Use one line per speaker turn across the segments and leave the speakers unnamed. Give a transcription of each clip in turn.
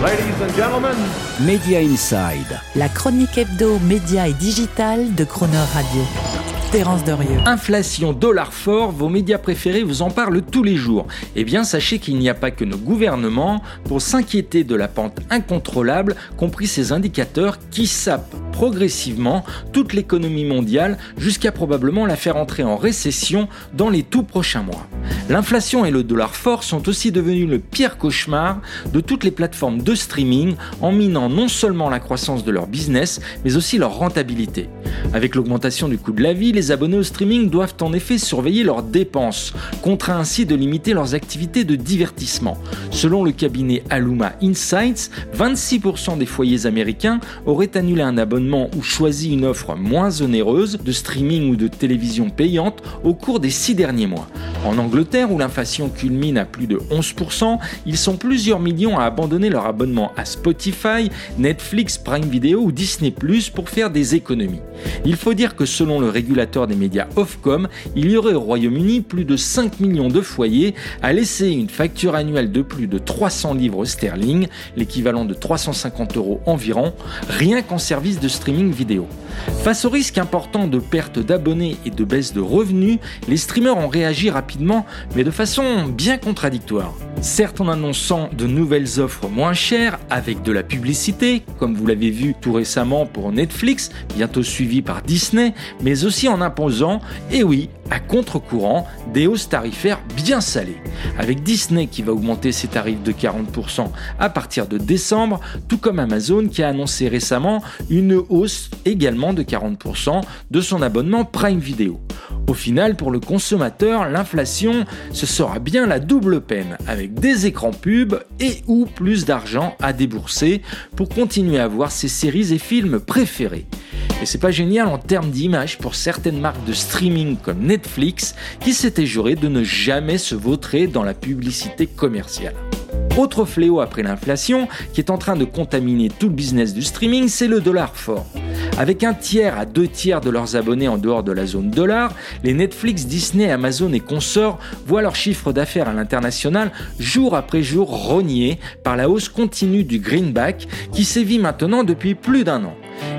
Ladies and gentlemen,
Media Inside.
La chronique hebdo, média et digital de Croner Radio. Terence Derieux.
Inflation, dollar fort, vos médias préférés vous en parlent tous les jours. Eh bien, sachez qu'il n'y a pas que nos gouvernements pour s'inquiéter de la pente incontrôlable, compris ces indicateurs qui sapent progressivement toute l'économie mondiale jusqu'à probablement la faire entrer en récession dans les tout prochains mois. L'inflation et le dollar fort sont aussi devenus le pire cauchemar de toutes les plateformes de streaming en minant non seulement la croissance de leur business, mais aussi leur rentabilité. Avec l'augmentation du coût de la vie, les abonnés au streaming doivent en effet surveiller leurs dépenses, contraints ainsi de limiter leurs activités de divertissement. Selon le cabinet Aluma Insights, 26% des foyers américains auraient annulé un abonnement ou choisi une offre moins onéreuse de streaming ou de télévision payante au cours des six derniers mois. Angleterre, où l'inflation culmine à plus de 11%, ils sont plusieurs millions à abandonner leur abonnement à Spotify, Netflix, Prime Video ou Disney ⁇ pour faire des économies. Il faut dire que selon le régulateur des médias Ofcom, il y aurait au Royaume-Uni plus de 5 millions de foyers à laisser une facture annuelle de plus de 300 livres sterling, l'équivalent de 350 euros environ, rien qu'en service de streaming vidéo. Face au risque important de perte d'abonnés et de baisse de revenus, les streamers ont réagi rapidement, mais de façon bien contradictoire. Certes en annonçant de nouvelles offres moins chères avec de la publicité, comme vous l'avez vu tout récemment pour Netflix, bientôt suivi par Disney, mais aussi en imposant, et oui, à contre-courant, des hausses tarifaires bien salées. Avec Disney qui va augmenter ses tarifs de 40% à partir de décembre, tout comme Amazon qui a annoncé récemment une hausse également de 40% de son abonnement Prime Video. Au final, pour le consommateur, l'inflation, ce sera bien la double peine, avec des écrans pubs et ou plus d'argent à débourser pour continuer à voir ses séries et films préférés. Et c'est pas génial en termes d'image pour certaines marques de streaming comme Netflix qui s'étaient jurées de ne jamais se vautrer dans la publicité commerciale. Autre fléau après l'inflation qui est en train de contaminer tout le business du streaming, c'est le dollar fort. Avec un tiers à deux tiers de leurs abonnés en dehors de la zone dollar, les Netflix, Disney, Amazon et consorts voient leur chiffre d'affaires à l'international jour après jour rogné par la hausse continue du greenback qui sévit maintenant depuis plus d'un an.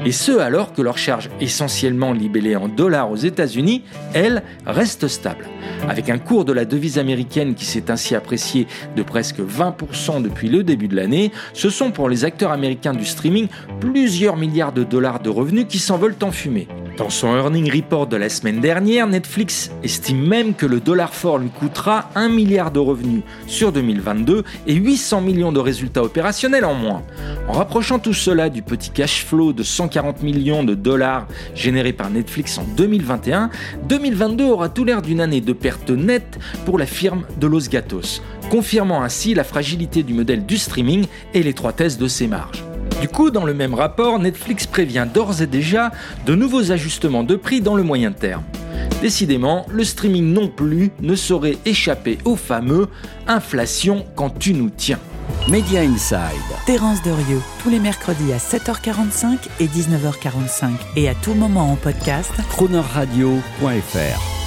Et ce alors que leur charge essentiellement libellée en dollars aux États-Unis, elle, reste stable. Avec un cours de la devise américaine qui s'est ainsi apprécié de presque 20% depuis le début de l'année, ce sont pour les acteurs américains du streaming plusieurs milliards de dollars de revenus qui s'envolent en fumée. Dans son earning report de la semaine dernière, Netflix estime même que le dollar fort lui coûtera 1 milliard de revenus sur 2022 et 800 millions de résultats opérationnels en moins. En rapprochant tout cela du petit cash flow de 140 millions de dollars généré par Netflix en 2021, 2022 aura tout l'air d'une année de perte nette pour la firme de Los Gatos, confirmant ainsi la fragilité du modèle du streaming et l'étroitesse de ses marges. Du coup, dans le même rapport, Netflix prévient d'ores et déjà de nouveaux ajustements de prix dans le moyen terme. Décidément, le streaming non plus ne saurait échapper au fameux inflation quand tu nous tiens.
Media Inside.
Terence Derieux, tous les mercredis à 7h45 et 19h45 et à tout moment en podcast.
Cronerradio.fr